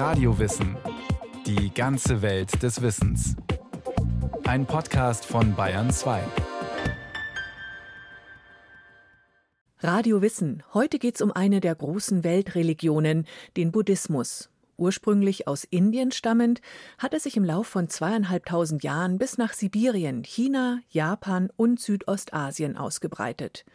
Radiowissen. Die ganze Welt des Wissens. Ein Podcast von Bayern 2. Radio Wissen. Heute geht's um eine der großen Weltreligionen, den Buddhismus. Ursprünglich aus Indien stammend, hat er sich im Lauf von zweieinhalbtausend Jahren bis nach Sibirien, China, Japan und Südostasien ausgebreitet.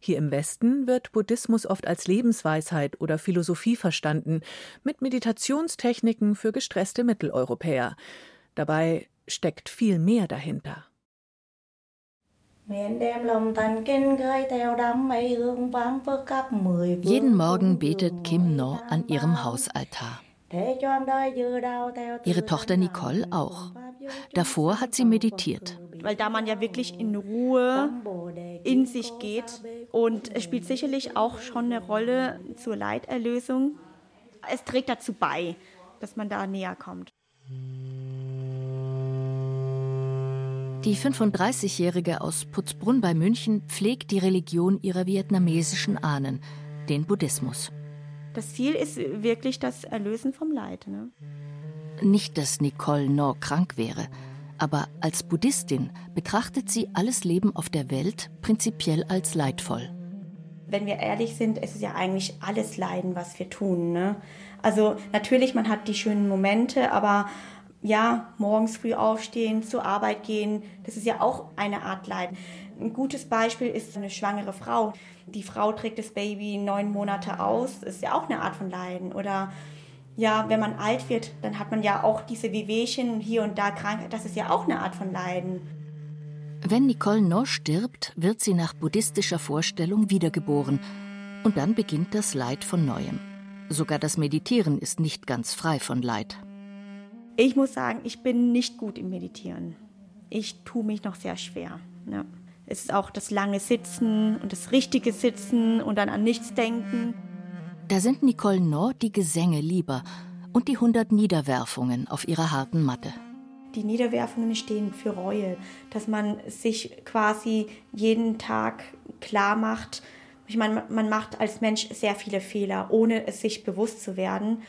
Hier im Westen wird Buddhismus oft als Lebensweisheit oder Philosophie verstanden, mit Meditationstechniken für gestresste Mitteleuropäer. Dabei steckt viel mehr dahinter. Jeden Morgen betet Kim No an ihrem Hausaltar. Ihre Tochter Nicole auch. Davor hat sie meditiert. Weil da man ja wirklich in Ruhe in sich geht und es spielt sicherlich auch schon eine Rolle zur Leiterlösung. Es trägt dazu bei, dass man da näher kommt. Die 35-Jährige aus Putzbrunn bei München pflegt die Religion ihrer vietnamesischen Ahnen, den Buddhismus. Das Ziel ist wirklich das Erlösen vom Leid. Ne? Nicht, dass Nicole Nor krank wäre, aber als Buddhistin betrachtet sie alles Leben auf der Welt prinzipiell als leidvoll. Wenn wir ehrlich sind, ist es ja eigentlich alles Leiden, was wir tun. Ne? Also natürlich, man hat die schönen Momente, aber ja, morgens früh aufstehen, zur Arbeit gehen, das ist ja auch eine Art Leiden. Ein gutes Beispiel ist eine schwangere Frau. Die Frau trägt das Baby neun Monate aus, ist ja auch eine Art von Leiden. Oder ja, wenn man alt wird, dann hat man ja auch diese Wehwehchen hier und da Krankheit, das ist ja auch eine Art von Leiden. Wenn Nicole No stirbt, wird sie nach buddhistischer Vorstellung wiedergeboren. Und dann beginnt das Leid von neuem. Sogar das Meditieren ist nicht ganz frei von Leid. Ich muss sagen, ich bin nicht gut im Meditieren. Ich tue mich noch sehr schwer. Ja. Es ist auch das lange Sitzen und das richtige Sitzen und dann an nichts denken. Da sind Nicole Nord die Gesänge lieber und die hundert Niederwerfungen auf ihrer harten Matte. Die Niederwerfungen stehen für Reue, dass man sich quasi jeden Tag klar macht. Ich meine, man macht als Mensch sehr viele Fehler, ohne es sich bewusst zu werden.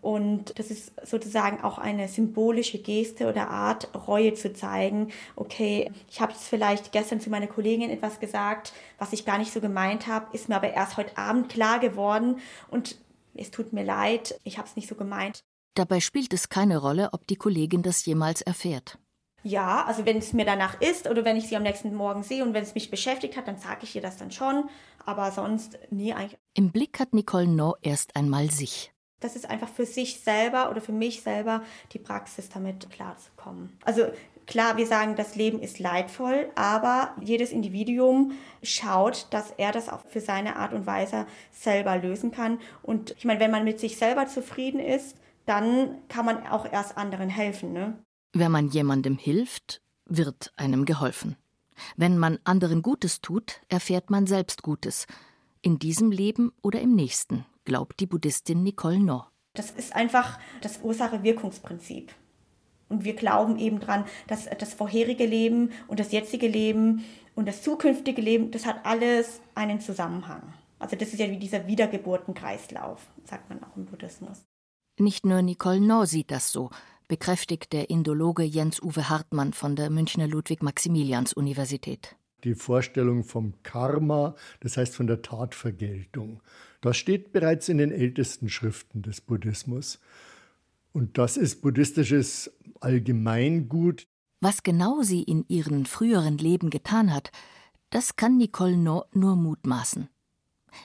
Und das ist sozusagen auch eine symbolische Geste oder Art, Reue zu zeigen. Okay, ich habe jetzt vielleicht gestern zu meiner Kollegin etwas gesagt, was ich gar nicht so gemeint habe, ist mir aber erst heute Abend klar geworden und es tut mir leid, ich habe es nicht so gemeint. Dabei spielt es keine Rolle, ob die Kollegin das jemals erfährt. Ja, also wenn es mir danach ist oder wenn ich sie am nächsten Morgen sehe und wenn es mich beschäftigt hat, dann sage ich ihr das dann schon. Aber sonst nie eigentlich. Im Blick hat Nicole No erst einmal sich. Das ist einfach für sich selber oder für mich selber die Praxis, damit klarzukommen. Also klar, wir sagen, das Leben ist leidvoll, aber jedes Individuum schaut, dass er das auch für seine Art und Weise selber lösen kann. Und ich meine, wenn man mit sich selber zufrieden ist, dann kann man auch erst anderen helfen. Ne? Wenn man jemandem hilft, wird einem geholfen. Wenn man anderen Gutes tut, erfährt man selbst Gutes. In diesem Leben oder im nächsten, glaubt die Buddhistin Nicole No. Das ist einfach das Ursache-Wirkungsprinzip. Und wir glauben eben dran, dass das vorherige Leben und das jetzige Leben und das zukünftige Leben, das hat alles einen Zusammenhang. Also das ist ja wie dieser Wiedergeburtenkreislauf, sagt man auch im Buddhismus. Nicht nur Nicole No sieht das so, bekräftigt der Indologe Jens-Uwe Hartmann von der Münchner Ludwig-Maximilians-Universität. Die Vorstellung vom Karma, das heißt von der Tatvergeltung. Das steht bereits in den ältesten Schriften des Buddhismus. Und das ist buddhistisches Allgemeingut. Was genau sie in ihrem früheren Leben getan hat, das kann Nicole No nur mutmaßen.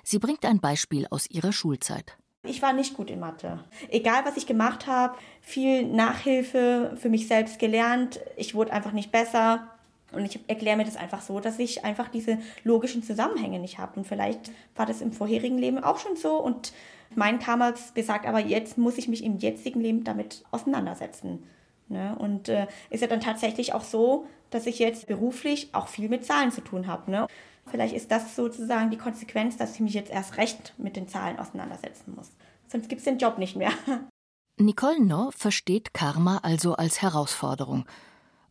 Sie bringt ein Beispiel aus ihrer Schulzeit. Ich war nicht gut in Mathe. Egal, was ich gemacht habe, viel Nachhilfe für mich selbst gelernt. Ich wurde einfach nicht besser. Und ich erkläre mir das einfach so, dass ich einfach diese logischen Zusammenhänge nicht habe. Und vielleicht war das im vorherigen Leben auch schon so. Und mein Karma hat gesagt, aber jetzt muss ich mich im jetzigen Leben damit auseinandersetzen. Ne? Und äh, ist ja dann tatsächlich auch so, dass ich jetzt beruflich auch viel mit Zahlen zu tun habe. Ne? Vielleicht ist das sozusagen die Konsequenz, dass ich mich jetzt erst recht mit den Zahlen auseinandersetzen muss. Sonst gibt es den Job nicht mehr. Nicole No versteht Karma also als Herausforderung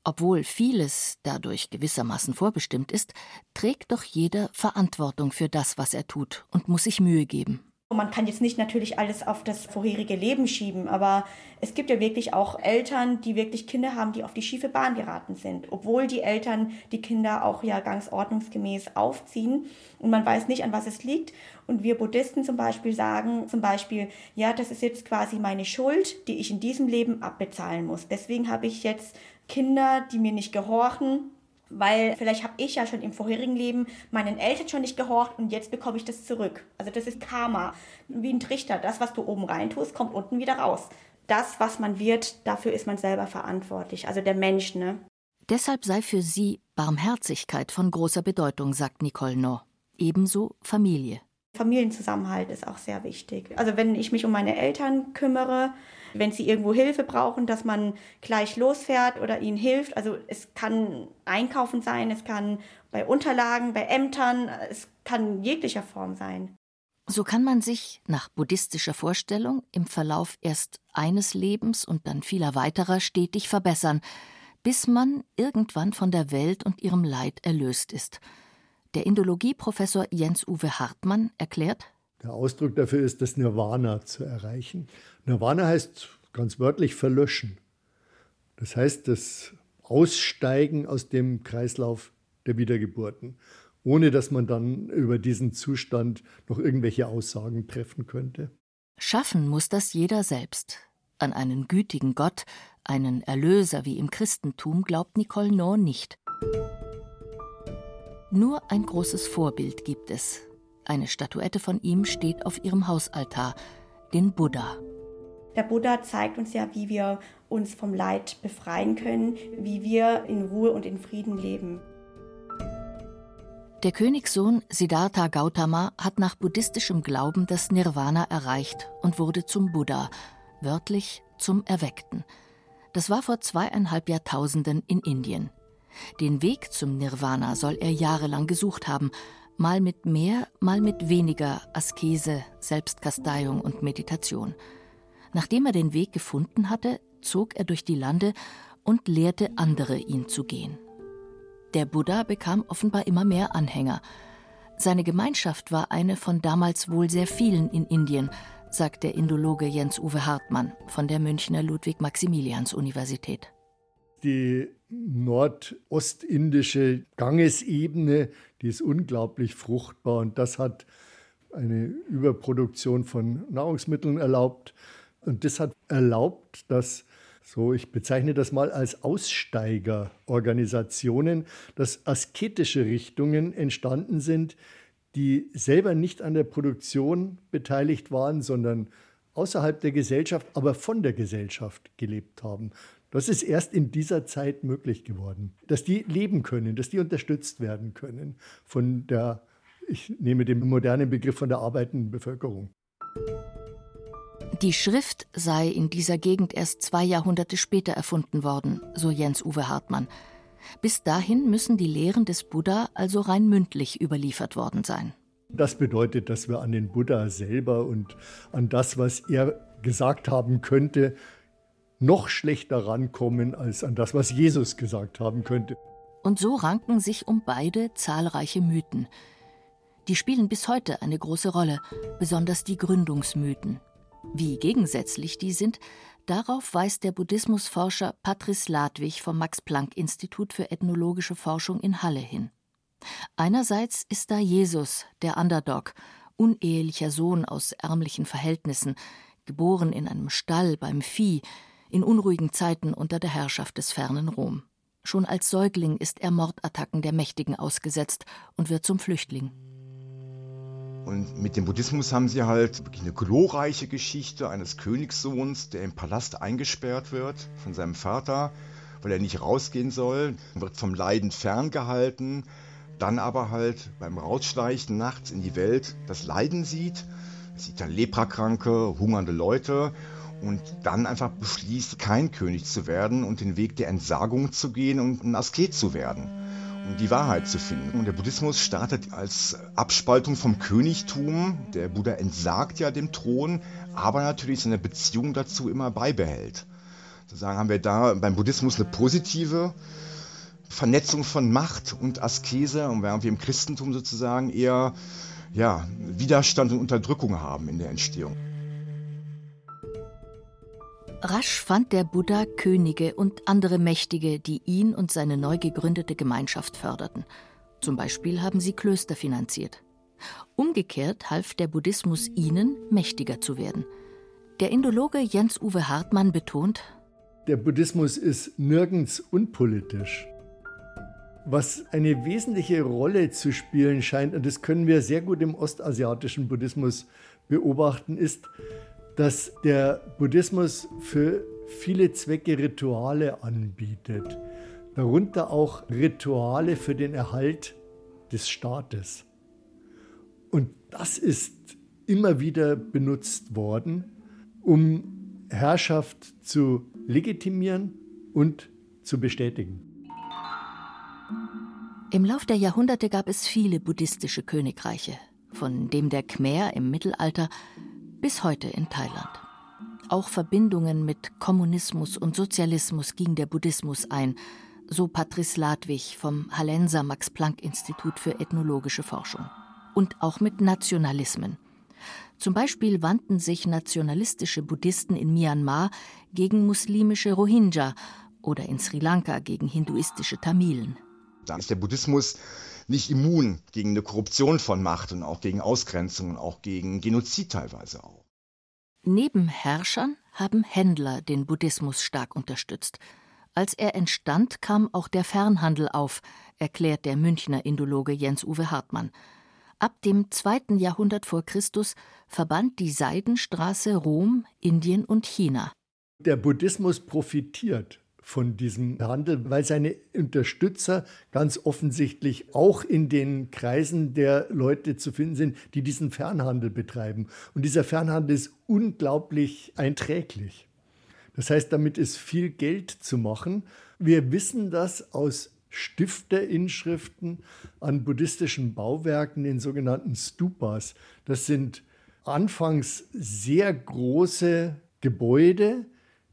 obwohl vieles dadurch gewissermaßen vorbestimmt ist, trägt doch jeder Verantwortung für das, was er tut und muss sich Mühe geben. Man kann jetzt nicht natürlich alles auf das vorherige Leben schieben, aber es gibt ja wirklich auch Eltern, die wirklich Kinder haben, die auf die schiefe Bahn geraten sind, obwohl die Eltern die Kinder auch ja ganz ordnungsgemäß aufziehen und man weiß nicht, an was es liegt. Und wir Buddhisten zum Beispiel sagen zum Beispiel, ja, das ist jetzt quasi meine Schuld, die ich in diesem Leben abbezahlen muss. Deswegen habe ich jetzt Kinder, die mir nicht gehorchen, weil vielleicht habe ich ja schon im vorherigen Leben meinen Eltern schon nicht gehorcht und jetzt bekomme ich das zurück. Also das ist Karma, wie ein Trichter. Das, was du oben rein tust, kommt unten wieder raus. Das, was man wird, dafür ist man selber verantwortlich, also der Mensch, ne? Deshalb sei für sie Barmherzigkeit von großer Bedeutung, sagt Nicole Nor. Ebenso Familie. Familienzusammenhalt ist auch sehr wichtig. Also wenn ich mich um meine Eltern kümmere, wenn sie irgendwo Hilfe brauchen, dass man gleich losfährt oder ihnen hilft. Also es kann Einkaufen sein, es kann bei Unterlagen, bei Ämtern, es kann jeglicher Form sein. So kann man sich nach buddhistischer Vorstellung im Verlauf erst eines Lebens und dann vieler weiterer stetig verbessern, bis man irgendwann von der Welt und ihrem Leid erlöst ist. Der Indologieprofessor Jens-Uwe Hartmann erklärt, der Ausdruck dafür ist, das Nirvana zu erreichen. Nirvana heißt ganz wörtlich verlöschen. Das heißt, das Aussteigen aus dem Kreislauf der Wiedergeburten, ohne dass man dann über diesen Zustand noch irgendwelche Aussagen treffen könnte. Schaffen muss das jeder selbst. An einen gütigen Gott, einen Erlöser wie im Christentum glaubt Nicole Nor nicht. Nur ein großes Vorbild gibt es, eine Statuette von ihm steht auf ihrem Hausaltar, den Buddha. Der Buddha zeigt uns ja, wie wir uns vom Leid befreien können, wie wir in Ruhe und in Frieden leben. Der Königssohn Siddhartha Gautama hat nach buddhistischem Glauben das Nirvana erreicht und wurde zum Buddha, wörtlich zum Erweckten. Das war vor zweieinhalb Jahrtausenden in Indien. Den Weg zum Nirvana soll er jahrelang gesucht haben, mal mit mehr, mal mit weniger Askese, Selbstkasteiung und Meditation. Nachdem er den Weg gefunden hatte, zog er durch die Lande und lehrte andere, ihn zu gehen. Der Buddha bekam offenbar immer mehr Anhänger. Seine Gemeinschaft war eine von damals wohl sehr vielen in Indien, sagt der Indologe Jens-Uwe Hartmann von der Münchner Ludwig-Maximilians-Universität die nordostindische Gangesebene, die ist unglaublich fruchtbar und das hat eine Überproduktion von Nahrungsmitteln erlaubt. Und das hat erlaubt, dass so, ich bezeichne das mal als Aussteigerorganisationen, dass asketische Richtungen entstanden sind, die selber nicht an der Produktion beteiligt waren, sondern außerhalb der Gesellschaft, aber von der Gesellschaft gelebt haben. Das ist erst in dieser Zeit möglich geworden, dass die leben können, dass die unterstützt werden können von der, ich nehme den modernen Begriff von der arbeitenden Bevölkerung. Die Schrift sei in dieser Gegend erst zwei Jahrhunderte später erfunden worden, so Jens-Uwe Hartmann. Bis dahin müssen die Lehren des Buddha also rein mündlich überliefert worden sein. Das bedeutet, dass wir an den Buddha selber und an das, was er gesagt haben könnte, noch schlechter rankommen als an das, was Jesus gesagt haben könnte. Und so ranken sich um beide zahlreiche Mythen. Die spielen bis heute eine große Rolle, besonders die Gründungsmythen. Wie gegensätzlich die sind, darauf weist der Buddhismusforscher Patrice Ladwig vom Max-Planck-Institut für ethnologische Forschung in Halle hin. Einerseits ist da Jesus, der Underdog, unehelicher Sohn aus ärmlichen Verhältnissen, geboren in einem Stall beim Vieh, in unruhigen Zeiten unter der Herrschaft des fernen Rom. Schon als Säugling ist er Mordattacken der Mächtigen ausgesetzt und wird zum Flüchtling. Und mit dem Buddhismus haben sie halt wirklich eine glorreiche Geschichte eines Königssohns, der im Palast eingesperrt wird von seinem Vater, weil er nicht rausgehen soll, wird vom Leiden ferngehalten, dann aber halt beim Rausschleichen nachts in die Welt das Leiden sieht, sieht dann Leprakranke, hungernde Leute und dann einfach beschließt, kein König zu werden und den Weg der Entsagung zu gehen und ein Asket zu werden die Wahrheit zu finden. Und der Buddhismus startet als Abspaltung vom Königtum. Der Buddha entsagt ja dem Thron, aber natürlich seine Beziehung dazu immer beibehält. Sozusagen haben wir da beim Buddhismus eine positive Vernetzung von Macht und Askese und während wir im Christentum sozusagen eher ja, Widerstand und Unterdrückung haben in der Entstehung. Rasch fand der Buddha Könige und andere Mächtige, die ihn und seine neu gegründete Gemeinschaft förderten. Zum Beispiel haben sie Klöster finanziert. Umgekehrt half der Buddhismus ihnen, mächtiger zu werden. Der Indologe Jens-Uwe Hartmann betont, der Buddhismus ist nirgends unpolitisch. Was eine wesentliche Rolle zu spielen scheint, und das können wir sehr gut im ostasiatischen Buddhismus beobachten, ist, dass der Buddhismus für viele Zwecke Rituale anbietet, darunter auch Rituale für den Erhalt des Staates. Und das ist immer wieder benutzt worden, um Herrschaft zu legitimieren und zu bestätigen. Im Lauf der Jahrhunderte gab es viele buddhistische Königreiche, von dem der Khmer im Mittelalter bis heute in Thailand. Auch Verbindungen mit Kommunismus und Sozialismus ging der Buddhismus ein, so Patrice Ladwig vom Hallenser Max-Planck-Institut für ethnologische Forschung. Und auch mit Nationalismen. Zum Beispiel wandten sich nationalistische Buddhisten in Myanmar gegen muslimische Rohingya oder in Sri Lanka gegen hinduistische Tamilen. Da ist der Buddhismus nicht immun gegen eine Korruption von Macht und auch gegen Ausgrenzung und auch gegen Genozid teilweise auch. Neben Herrschern haben Händler den Buddhismus stark unterstützt. Als er entstand, kam auch der Fernhandel auf, erklärt der Münchner Indologe Jens-Uwe Hartmann. Ab dem zweiten Jahrhundert vor Christus verband die Seidenstraße Rom, Indien und China. Der Buddhismus profitiert von diesem Handel, weil seine Unterstützer ganz offensichtlich auch in den Kreisen der Leute zu finden sind, die diesen Fernhandel betreiben. Und dieser Fernhandel ist unglaublich einträglich. Das heißt, damit ist viel Geld zu machen. Wir wissen das aus Stifterinschriften an buddhistischen Bauwerken, den sogenannten Stupas. Das sind anfangs sehr große Gebäude,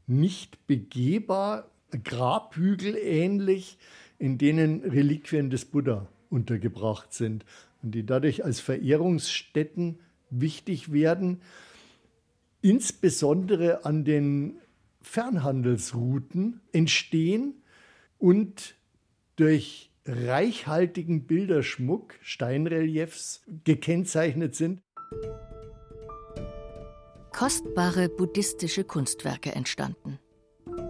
nicht begehbar, Grabhügel ähnlich, in denen Reliquien des Buddha untergebracht sind und die dadurch als Verehrungsstätten wichtig werden, insbesondere an den Fernhandelsrouten entstehen und durch reichhaltigen Bilderschmuck, Steinreliefs gekennzeichnet sind. Kostbare buddhistische Kunstwerke entstanden.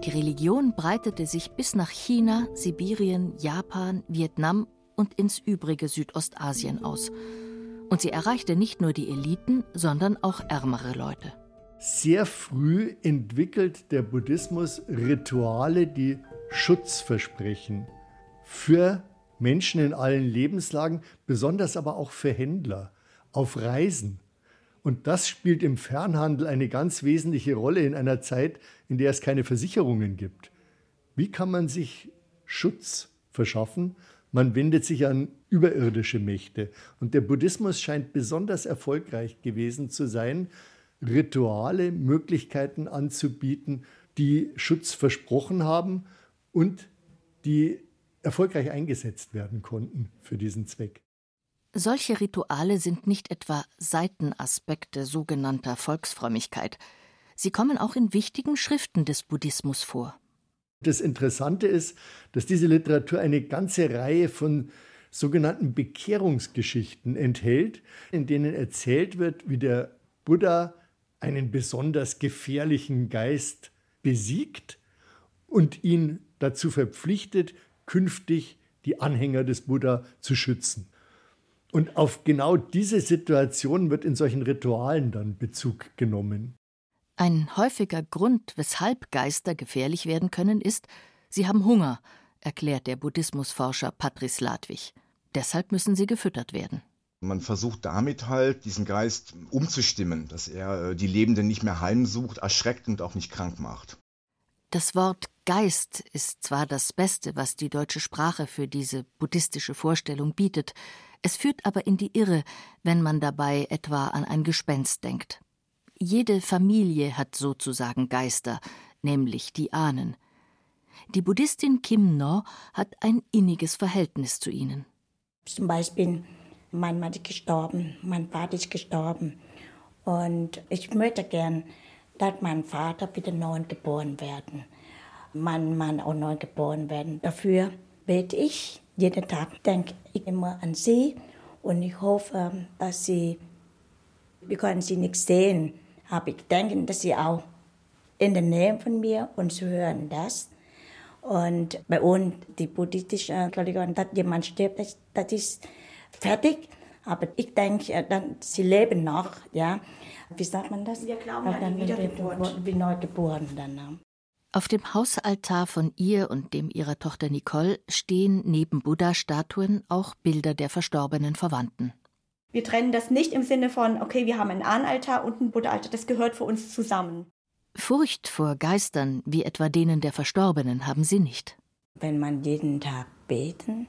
Die Religion breitete sich bis nach China, Sibirien, Japan, Vietnam und ins übrige Südostasien aus. Und sie erreichte nicht nur die Eliten, sondern auch ärmere Leute. Sehr früh entwickelt der Buddhismus Rituale, die Schutz versprechen für Menschen in allen Lebenslagen, besonders aber auch für Händler auf Reisen. Und das spielt im Fernhandel eine ganz wesentliche Rolle in einer Zeit, in der es keine Versicherungen gibt. Wie kann man sich Schutz verschaffen? Man wendet sich an überirdische Mächte. Und der Buddhismus scheint besonders erfolgreich gewesen zu sein, Rituale, Möglichkeiten anzubieten, die Schutz versprochen haben und die erfolgreich eingesetzt werden konnten für diesen Zweck. Solche Rituale sind nicht etwa Seitenaspekte sogenannter Volksfrömmigkeit. Sie kommen auch in wichtigen Schriften des Buddhismus vor. Das Interessante ist, dass diese Literatur eine ganze Reihe von sogenannten Bekehrungsgeschichten enthält, in denen erzählt wird, wie der Buddha einen besonders gefährlichen Geist besiegt und ihn dazu verpflichtet, künftig die Anhänger des Buddha zu schützen. Und auf genau diese Situation wird in solchen Ritualen dann Bezug genommen. Ein häufiger Grund, weshalb Geister gefährlich werden können, ist, sie haben Hunger, erklärt der Buddhismusforscher Patrice Ladwig. Deshalb müssen sie gefüttert werden. Man versucht damit halt, diesen Geist umzustimmen, dass er äh, die Lebenden nicht mehr heimsucht, erschreckt und auch nicht krank macht. Das Wort Geist ist zwar das Beste, was die deutsche Sprache für diese buddhistische Vorstellung bietet, es führt aber in die Irre, wenn man dabei etwa an ein Gespenst denkt. Jede Familie hat sozusagen Geister, nämlich die Ahnen. Die Buddhistin Kim No hat ein inniges Verhältnis zu ihnen. Zum Beispiel Mein Mann ist gestorben, mein Vater ist gestorben. Und ich möchte gern, dass mein Vater wieder neu geboren werden. Mein Mann auch neu geboren werden. Dafür bete ich jeden Tag, denke ich immer an sie und ich hoffe, dass sie, wir können sie nicht sehen, aber ich denke, dass sie auch in der Nähe von mir und sie hören das. Und bei uns, die buddhistische Religion, dass jemand stirbt, das, das ist fertig. Aber ich denke, dann, sie leben noch, ja. Wie sagt man das? Wir glauben an die Wiedergeburt. Wie neugeboren dann. Auf dem Hausaltar von ihr und dem ihrer Tochter Nicole stehen neben Buddha-Statuen auch Bilder der verstorbenen Verwandten. Wir trennen das nicht im Sinne von, okay, wir haben einen Ahnenaltar und ein Buddha-Altar. Das gehört für uns zusammen. Furcht vor Geistern, wie etwa denen der Verstorbenen, haben sie nicht. Wenn man jeden Tag beten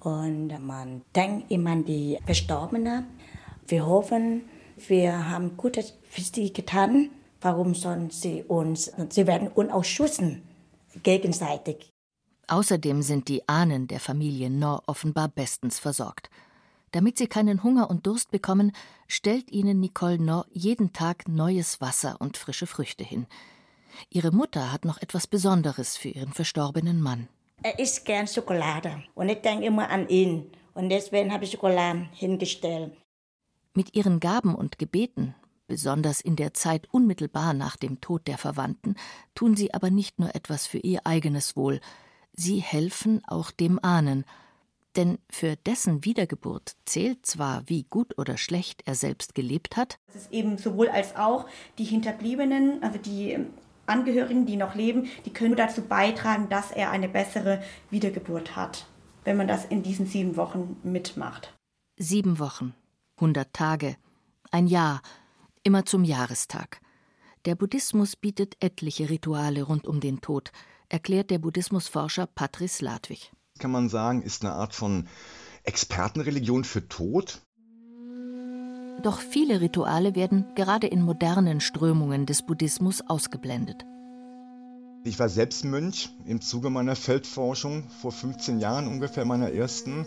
und man denkt immer an die Verstorbenen, wir hoffen, wir haben Gutes für sie getan Warum sollen sie uns, sie werden uns auch schützen, gegenseitig. Außerdem sind die Ahnen der Familie Nor offenbar bestens versorgt. Damit sie keinen Hunger und Durst bekommen, stellt ihnen Nicole Nor jeden Tag neues Wasser und frische Früchte hin. Ihre Mutter hat noch etwas Besonderes für ihren verstorbenen Mann. Er isst gern Schokolade und ich denke immer an ihn. Und deswegen habe ich Schokolade hingestellt. Mit ihren Gaben und Gebeten Besonders in der Zeit unmittelbar nach dem Tod der Verwandten tun sie aber nicht nur etwas für ihr eigenes Wohl, sie helfen auch dem Ahnen, denn für dessen Wiedergeburt zählt zwar, wie gut oder schlecht er selbst gelebt hat. Es ist eben sowohl als auch die Hinterbliebenen, also die ähm, Angehörigen, die noch leben, die können dazu beitragen, dass er eine bessere Wiedergeburt hat, wenn man das in diesen sieben Wochen mitmacht. Sieben Wochen, hundert Tage, ein Jahr, immer zum Jahrestag. Der Buddhismus bietet etliche Rituale rund um den Tod, erklärt der Buddhismusforscher Patrice Ladwig. Kann man sagen, ist eine Art von Expertenreligion für Tod? Doch viele Rituale werden gerade in modernen Strömungen des Buddhismus ausgeblendet. Ich war selbst Mönch im Zuge meiner Feldforschung vor 15 Jahren ungefähr meiner ersten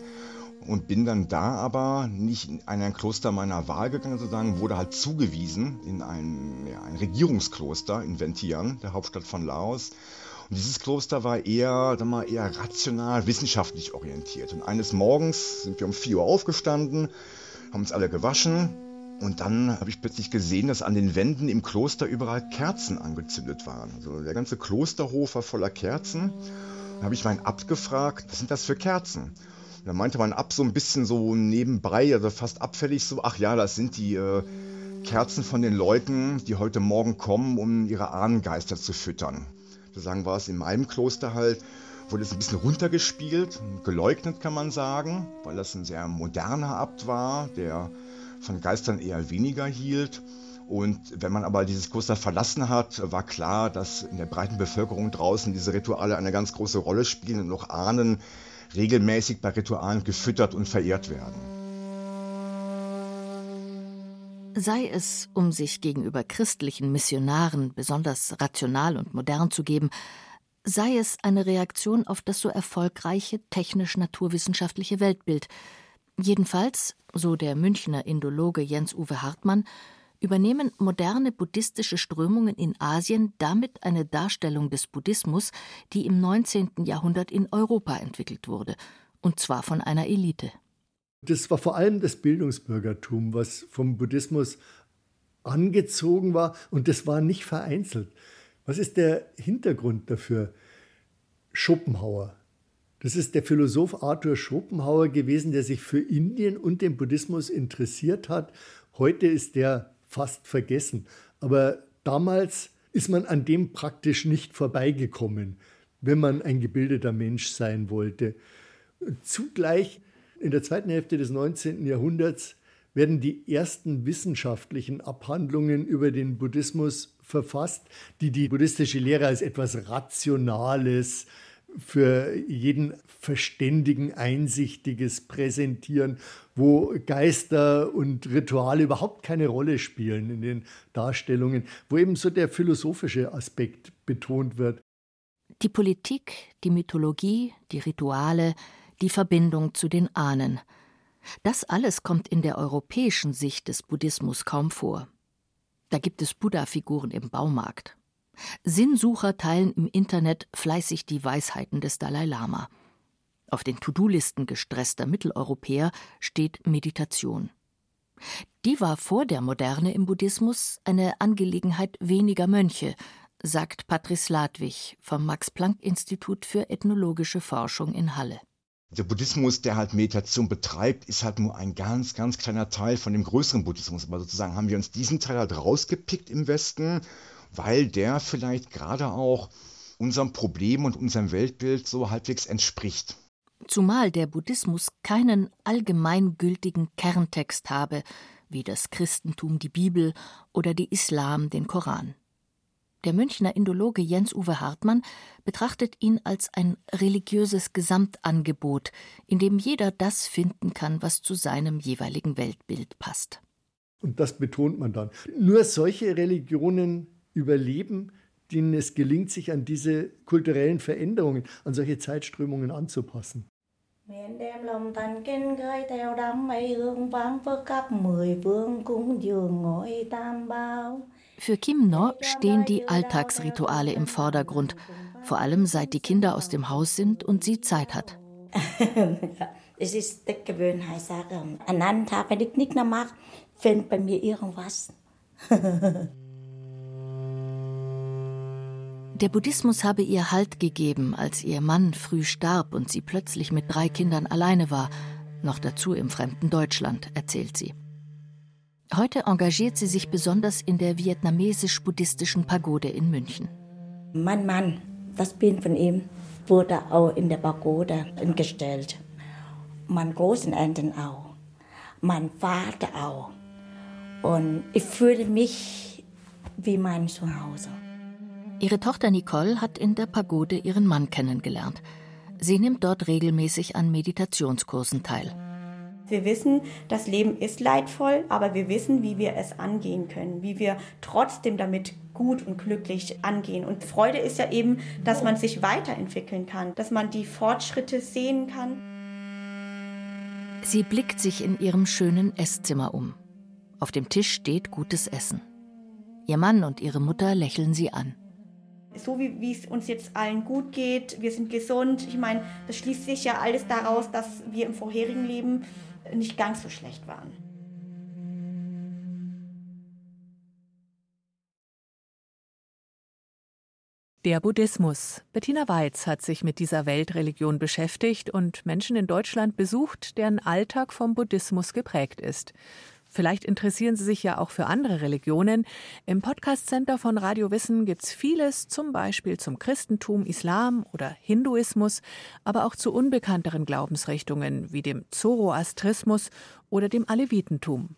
und bin dann da aber nicht in ein Kloster meiner Wahl gegangen, sozusagen, wurde halt zugewiesen in ein, ja, ein Regierungskloster in Vientiane, der Hauptstadt von Laos. Und dieses Kloster war eher, sag mal, eher rational, wissenschaftlich orientiert. Und eines Morgens sind wir um 4 Uhr aufgestanden, haben uns alle gewaschen und dann habe ich plötzlich gesehen, dass an den Wänden im Kloster überall Kerzen angezündet waren. Also der ganze Klosterhof war voller Kerzen. Dann habe ich meinen Abt gefragt, was sind das für Kerzen? Da meinte man ab so ein bisschen so nebenbei, also fast abfällig so, ach ja, das sind die äh, Kerzen von den Leuten, die heute Morgen kommen, um ihre Ahnengeister zu füttern. Sozusagen war es in meinem Kloster halt, wurde es ein bisschen runtergespielt, geleugnet kann man sagen, weil das ein sehr moderner Abt war, der von Geistern eher weniger hielt. Und wenn man aber dieses Kloster verlassen hat, war klar, dass in der breiten Bevölkerung draußen diese Rituale eine ganz große Rolle spielen und auch Ahnen regelmäßig bei Ritualen gefüttert und verehrt werden. Sei es, um sich gegenüber christlichen Missionaren besonders rational und modern zu geben, sei es eine Reaktion auf das so erfolgreiche technisch-naturwissenschaftliche Weltbild. Jedenfalls, so der Münchner Indologe Jens-Uwe Hartmann, übernehmen moderne buddhistische Strömungen in Asien damit eine Darstellung des Buddhismus, die im 19. Jahrhundert in Europa entwickelt wurde, und zwar von einer Elite. Das war vor allem das Bildungsbürgertum, was vom Buddhismus angezogen war, und das war nicht vereinzelt. Was ist der Hintergrund dafür? Schopenhauer. Das ist der Philosoph Arthur Schopenhauer gewesen, der sich für Indien und den Buddhismus interessiert hat. Heute ist der fast vergessen. Aber damals ist man an dem praktisch nicht vorbeigekommen, wenn man ein gebildeter Mensch sein wollte. Zugleich in der zweiten Hälfte des 19. Jahrhunderts werden die ersten wissenschaftlichen Abhandlungen über den Buddhismus verfasst, die die buddhistische Lehre als etwas Rationales, für jeden Verständigen Einsichtiges präsentieren, wo Geister und Rituale überhaupt keine Rolle spielen in den Darstellungen, wo eben so der philosophische Aspekt betont wird. Die Politik, die Mythologie, die Rituale, die Verbindung zu den Ahnen. Das alles kommt in der europäischen Sicht des Buddhismus kaum vor. Da gibt es Buddha-Figuren im Baumarkt. Sinnsucher teilen im Internet fleißig die Weisheiten des Dalai Lama. Auf den To-Do-Listen gestresster Mitteleuropäer steht Meditation. Die war vor der Moderne im Buddhismus eine Angelegenheit weniger Mönche, sagt Patrice Ladwig vom Max-Planck-Institut für ethnologische Forschung in Halle. Der Buddhismus, der halt Meditation betreibt, ist halt nur ein ganz, ganz kleiner Teil von dem größeren Buddhismus. Aber sozusagen haben wir uns diesen Teil halt rausgepickt im Westen, weil der vielleicht gerade auch unserem Problem und unserem Weltbild so halbwegs entspricht. Zumal der Buddhismus keinen allgemeingültigen Kerntext habe, wie das Christentum die Bibel oder die Islam den Koran. Der Münchner Indologe Jens-Uwe Hartmann betrachtet ihn als ein religiöses Gesamtangebot, in dem jeder das finden kann, was zu seinem jeweiligen Weltbild passt. Und das betont man dann. Nur solche Religionen überleben, denen es gelingt, sich an diese kulturellen Veränderungen, an solche Zeitströmungen anzupassen. Miền đem lòng thành kinh khơi theo đám mây hương vang phước các mười vương cúng dường ngồi tam bao. Für Kim No stehen die Alltagsrituale im Vordergrund, vor allem seit die Kinder aus dem Haus sind und sie Zeit hat. Es ist die Gewohnheitssache. An einem Tag, wenn ich nichts mehr mache, findet bei mir irgendwas. Der Buddhismus habe ihr Halt gegeben, als ihr Mann früh starb und sie plötzlich mit drei Kindern alleine war, noch dazu im fremden Deutschland, erzählt sie. Heute engagiert sie sich besonders in der vietnamesisch-buddhistischen Pagode in München. Mein Mann, das Bild von ihm, wurde auch in der Pagode gestellt. Mein großen Eltern auch, mein Vater auch. Und ich fühle mich wie mein Zuhause. Ihre Tochter Nicole hat in der Pagode ihren Mann kennengelernt. Sie nimmt dort regelmäßig an Meditationskursen teil. Wir wissen, das Leben ist leidvoll, aber wir wissen, wie wir es angehen können, wie wir trotzdem damit gut und glücklich angehen. Und Freude ist ja eben, dass man sich weiterentwickeln kann, dass man die Fortschritte sehen kann. Sie blickt sich in ihrem schönen Esszimmer um. Auf dem Tisch steht gutes Essen. Ihr Mann und ihre Mutter lächeln sie an so wie, wie es uns jetzt allen gut geht, wir sind gesund. Ich meine, das schließt sich ja alles daraus, dass wir im vorherigen Leben nicht ganz so schlecht waren. Der Buddhismus. Bettina Weiz hat sich mit dieser Weltreligion beschäftigt und Menschen in Deutschland besucht, deren Alltag vom Buddhismus geprägt ist. Vielleicht interessieren Sie sich ja auch für andere Religionen. Im Podcast Center von Radio Wissen gibt es vieles, zum Beispiel zum Christentum, Islam oder Hinduismus, aber auch zu unbekannteren Glaubensrichtungen wie dem Zoroastrismus oder dem Alevitentum.